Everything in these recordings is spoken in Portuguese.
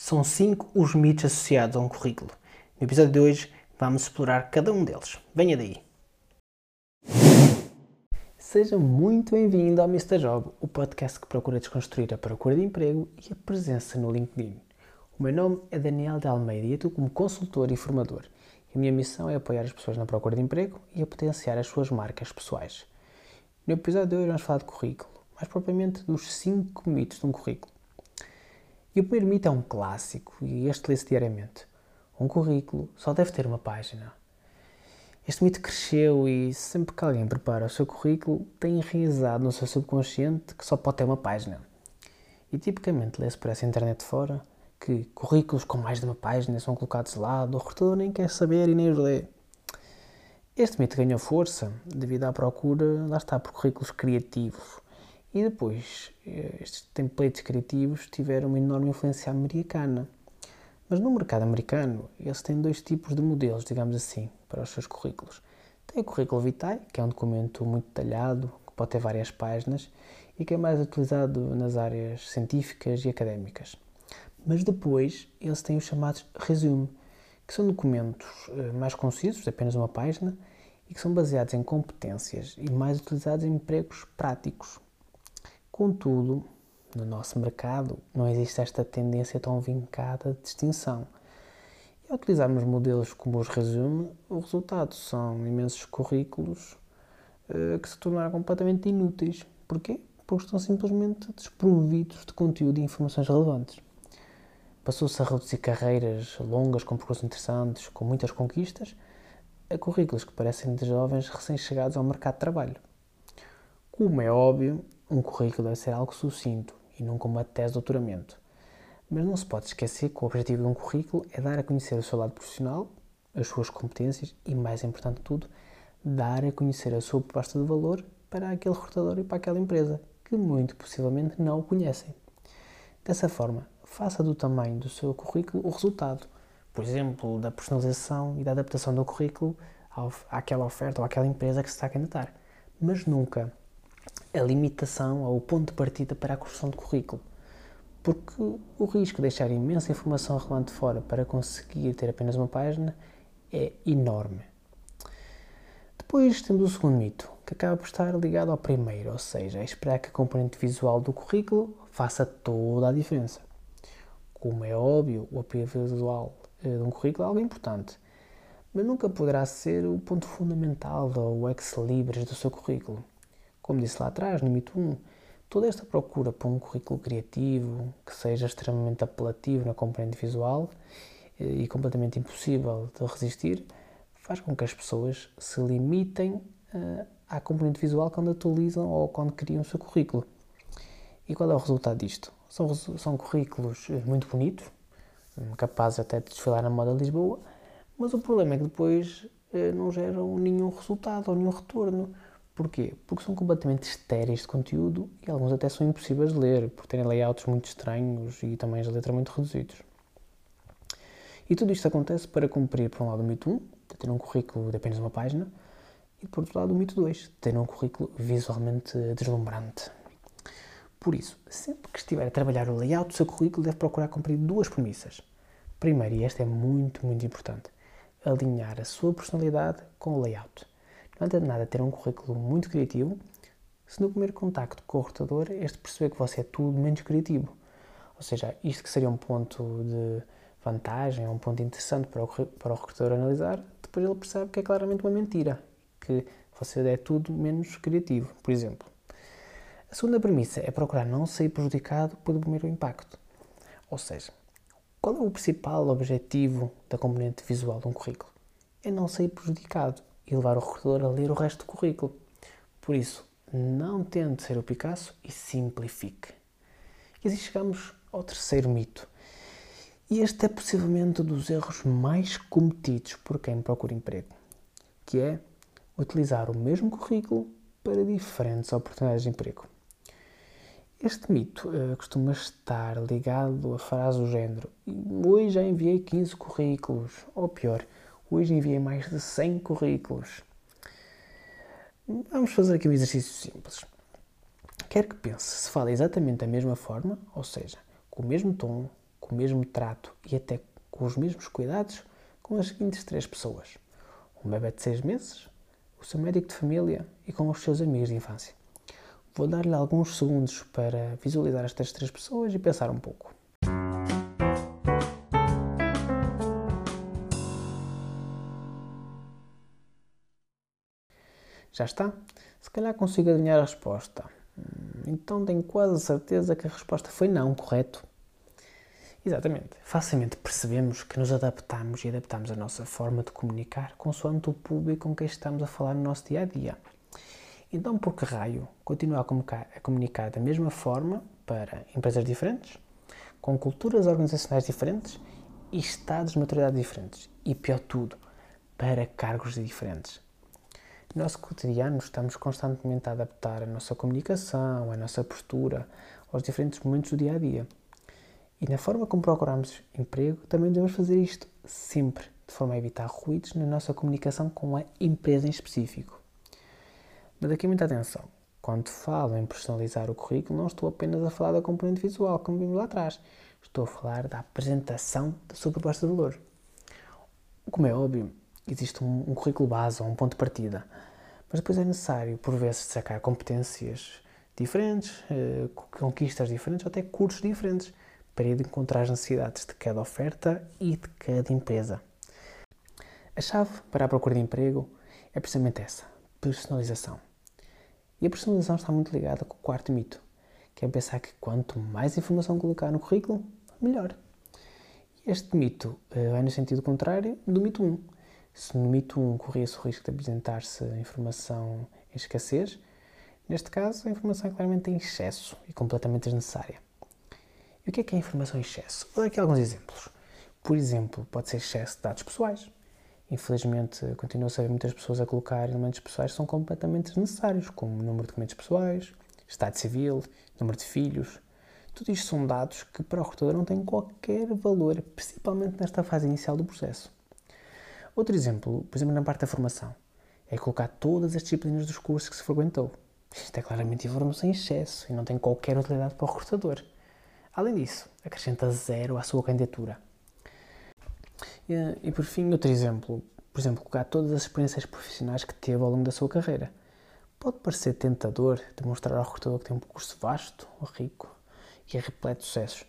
São cinco os mitos associados a um currículo. No episódio de hoje vamos explorar cada um deles. Venha daí! Seja muito bem-vindo ao Mr. Job, o podcast que procura desconstruir a procura de emprego e a presença no LinkedIn. O meu nome é Daniel de Almeida e atuo como consultor e formador. A minha missão é apoiar as pessoas na procura de emprego e a potenciar as suas marcas pessoais. No episódio de hoje vamos falar de currículo, mais propriamente dos 5 mitos de um currículo. E o primeiro mito é um clássico, e este lê-se diariamente. Um currículo só deve ter uma página. Este mito cresceu e sempre que alguém prepara o seu currículo tem enraizado no seu subconsciente que só pode ter uma página. E tipicamente lê-se por essa internet fora que currículos com mais de uma página são colocados de lado, o recrutador nem quer saber e nem os lê. Este mito ganhou força devido à procura, lá está, por currículos criativos e depois, eh, estes templates criativos tiveram uma enorme influência americana. Mas no mercado americano, eles têm dois tipos de modelos, digamos assim, para os seus currículos. Tem o currículo vitae, que é um documento muito detalhado, que pode ter várias páginas e que é mais utilizado nas áreas científicas e académicas. Mas depois, eles têm os chamados resume, que são documentos eh, mais concisos, de apenas uma página, e que são baseados em competências e mais utilizados em empregos práticos, Contudo, no nosso mercado não existe esta tendência tão vincada de distinção. E ao utilizarmos modelos como os resume, o resultado são imensos currículos uh, que se tornaram completamente inúteis. Porquê? Porque estão simplesmente desprovidos de conteúdo e informações relevantes. Passou-se a reduzir carreiras longas com percursos interessantes, com muitas conquistas, a currículos que parecem de jovens recém-chegados ao mercado de trabalho. Como é óbvio, um currículo deve ser algo sucinto e não como uma tese de doutoramento. Mas não se pode esquecer que o objetivo de um currículo é dar a conhecer o seu lado profissional, as suas competências e, mais importante de tudo, dar a conhecer a sua proposta de valor para aquele recrutador e para aquela empresa, que muito possivelmente não o conhecem. Dessa forma, faça do tamanho do seu currículo o resultado, por exemplo, da personalização e da adaptação do currículo àquela oferta ou àquela empresa que se está a candidatar. Mas nunca a limitação ou o ponto de partida para a construção de currículo. Porque o risco de deixar imensa informação relevante fora para conseguir ter apenas uma página é enorme. Depois temos o segundo mito, que acaba por estar ligado ao primeiro, ou seja, é esperar que a componente visual do currículo faça toda a diferença. Como é óbvio, o apoio visual eh, de um currículo é algo importante, mas nunca poderá ser o ponto fundamental ou o ex-libris do seu currículo. Como disse lá atrás, no mito 1, toda esta procura por um currículo criativo que seja extremamente apelativo na componente visual eh, e completamente impossível de resistir, faz com que as pessoas se limitem uh, à componente visual quando atualizam ou quando criam o seu currículo. E qual é o resultado disto? São, são currículos eh, muito bonitos, capazes até de desfilar na moda de Lisboa, mas o problema é que depois não geram nenhum resultado ou nenhum retorno Porquê? Porque são completamente estéreis de conteúdo e alguns até são impossíveis de ler, por terem layouts muito estranhos e também as letras muito reduzidos. E tudo isto acontece para cumprir, por um lado, o mito 1, de ter um currículo de apenas uma página, e por outro lado, o mito 2, de ter um currículo visualmente deslumbrante. Por isso, sempre que estiver a trabalhar o layout do seu currículo, deve procurar cumprir duas premissas. Primeiro, e esta é muito, muito importante, alinhar a sua personalidade com o layout. Não adianta nada ter um currículo muito criativo se no primeiro contacto com o recrutador este perceber que você é tudo menos criativo. Ou seja, isto que seria um ponto de vantagem, um ponto interessante para o, para o recrutador analisar, depois ele percebe que é claramente uma mentira, que você é tudo menos criativo, por exemplo. A segunda premissa é procurar não sair prejudicado pelo primeiro impacto. Ou seja, qual é o principal objetivo da componente visual de um currículo? É não sair prejudicado e levar o recrutador a ler o resto do currículo. Por isso, não tente ser o Picasso e simplifique. E assim chegamos ao terceiro mito. E este é possivelmente um dos erros mais cometidos por quem procura emprego, que é utilizar o mesmo currículo para diferentes oportunidades de emprego. Este mito uh, costuma estar ligado a frase do género hoje já enviei 15 currículos, ou pior, Hoje enviei mais de 100 currículos. Vamos fazer aqui um exercício simples. Quero que pense se fala exatamente da mesma forma, ou seja, com o mesmo tom, com o mesmo trato e até com os mesmos cuidados com as seguintes três pessoas: um bebê de seis meses, o seu médico de família e com os seus amigos de infância. Vou dar-lhe alguns segundos para visualizar estas três pessoas e pensar um pouco. Já está? Se calhar consigo adivinhar a resposta. Hum, então tenho quase certeza que a resposta foi não, correto? Exatamente. Facilmente percebemos que nos adaptamos e adaptamos a nossa forma de comunicar consoante o público com quem estamos a falar no nosso dia a dia. Então, por que raio continuar a comunicar, da mesma forma para empresas diferentes, com culturas organizacionais diferentes e estados de maturidade diferentes? E pior tudo, para cargos diferentes. No nosso cotidiano, estamos constantemente a adaptar a nossa comunicação, a nossa postura aos diferentes momentos do dia a dia. E na forma como procuramos emprego, também devemos fazer isto sempre, de forma a evitar ruídos na nossa comunicação com a empresa em específico. Mas aqui muita atenção. Quando falo em personalizar o currículo, não estou apenas a falar da componente visual, como vimos lá atrás. Estou a falar da apresentação da sua proposta de valor. Como é óbvio, existe um, um currículo base ou um ponto de partida, mas depois é necessário, por vezes, destacar competências diferentes, eh, conquistas diferentes ou até cursos diferentes para ir encontrar as necessidades de cada oferta e de cada empresa. A chave para a procura de emprego é precisamente essa: personalização. E a personalização está muito ligada com o quarto mito, que é pensar que quanto mais informação colocar no currículo, melhor. Este mito uh, vai no sentido contrário do mito 1. Se no mito 1 corria-se o risco de apresentar-se informação em escassez, neste caso a informação é claramente em excesso e completamente desnecessária. E o que é que é informação em excesso? Vou dar aqui alguns exemplos. Por exemplo, pode ser excesso de dados pessoais. Infelizmente, continua-se a ver muitas pessoas a colocar elementos pessoais que são completamente desnecessários, como número de documentos pessoais, estado civil, número de filhos. Tudo isto são dados que para o recrutador não têm qualquer valor, principalmente nesta fase inicial do processo. Outro exemplo, por exemplo, na parte da formação, é colocar todas as disciplinas dos cursos que se frequentou. Isto é claramente informação em excesso e não tem qualquer utilidade para o recrutador. Além disso, acrescenta zero à sua candidatura. E, e, por fim, outro exemplo. Por exemplo, colocar todas as experiências profissionais que teve ao longo da sua carreira. Pode parecer tentador demonstrar ao recrutador que tem um percurso vasto, rico e é repleto de sucessos,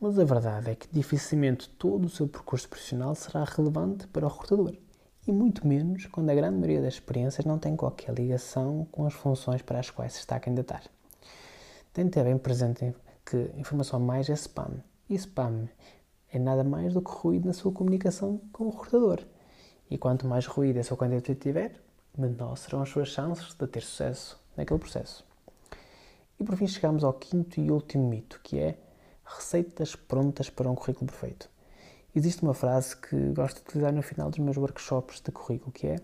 mas a verdade é que dificilmente todo o seu percurso profissional será relevante para o recrutador, e muito menos quando a grande maioria das experiências não tem qualquer ligação com as funções para as quais se está a candidatar. Tem de ter bem presente que informação mais é spam. E spam é nada mais do que ruído na sua comunicação com o recrutador. E quanto mais ruído a sua candidatura tiver, menor serão as suas chances de ter sucesso naquele processo. E por fim chegamos ao quinto e último mito, que é receitas prontas para um currículo perfeito. Existe uma frase que gosto de utilizar no final dos meus workshops de currículo, que é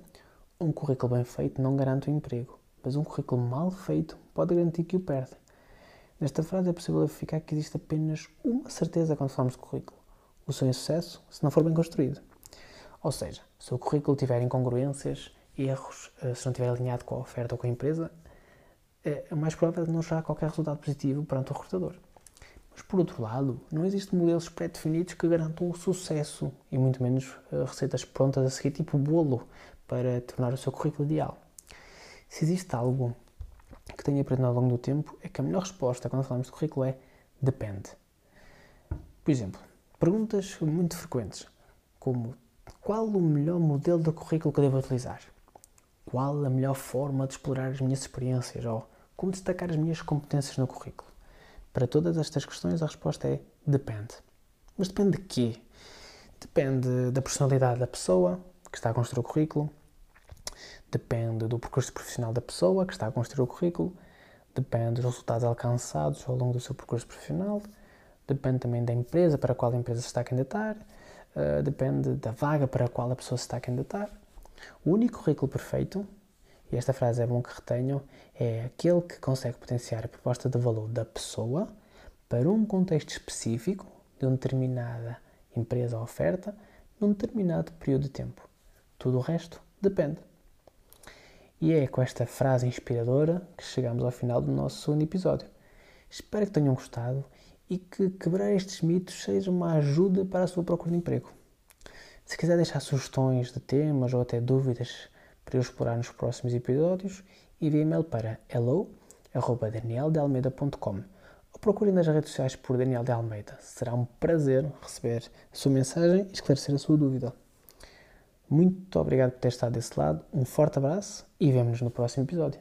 um currículo bem feito não garante o um emprego, mas um currículo mal feito pode garantir que o perde. Nesta frase é possível verificar que existe apenas uma certeza quando falamos de currículo: o seu insucesso se não for bem construído. Ou seja, se o currículo tiver incongruências, erros, eh, se não estiver alinhado com a oferta ou com a empresa, é mais provável de não gerar qualquer resultado positivo perante o recrutador. Mas, por outro lado, não existem modelos pré-definidos que garantam o sucesso e muito menos eh, receitas prontas a seguir, tipo bolo, para tornar o seu currículo ideal. Se existe algo que tenho aprendido ao longo do tempo é que a melhor resposta quando falamos de currículo é depende. Por exemplo, perguntas muito frequentes, como qual o melhor modelo de currículo que devo utilizar? Qual a melhor forma de explorar as minhas experiências? Ou como destacar as minhas competências no currículo? Para todas estas questões a resposta é depende. Mas depende de quê? Depende da personalidade da pessoa que está a construir o currículo, depende do percurso profissional da pessoa que está a construir o currículo, depende dos resultados alcançados ao longo do seu percurso profissional, depende também da empresa para a qual a empresa se está a candidatar, uh, depende da vaga para a qual a pessoa se está a candidatar. O único currículo perfeito, e esta frase é bom que retenham, é aquele que consegue potenciar a proposta de valor da pessoa para um contexto específico de uma determinada empresa ou oferta num determinado período de tempo. Tudo o resto depende. E é com esta frase inspiradora que chegamos ao final do nosso segundo episódio. Espero que tenham gostado e que quebrar estes mitos seja uma ajuda para a sua procura de emprego. Se quiser deixar sugestões de temas ou até dúvidas para eu explorar nos próximos episódios, envie e-mail para hello.danieldealmeida.com ou procure nas redes sociais por Daniel de Almeida. Será um prazer receber a sua mensagem e esclarecer a sua dúvida. Muito obrigado por ter estado desse lado, um forte abraço e vemo-nos no próximo episódio.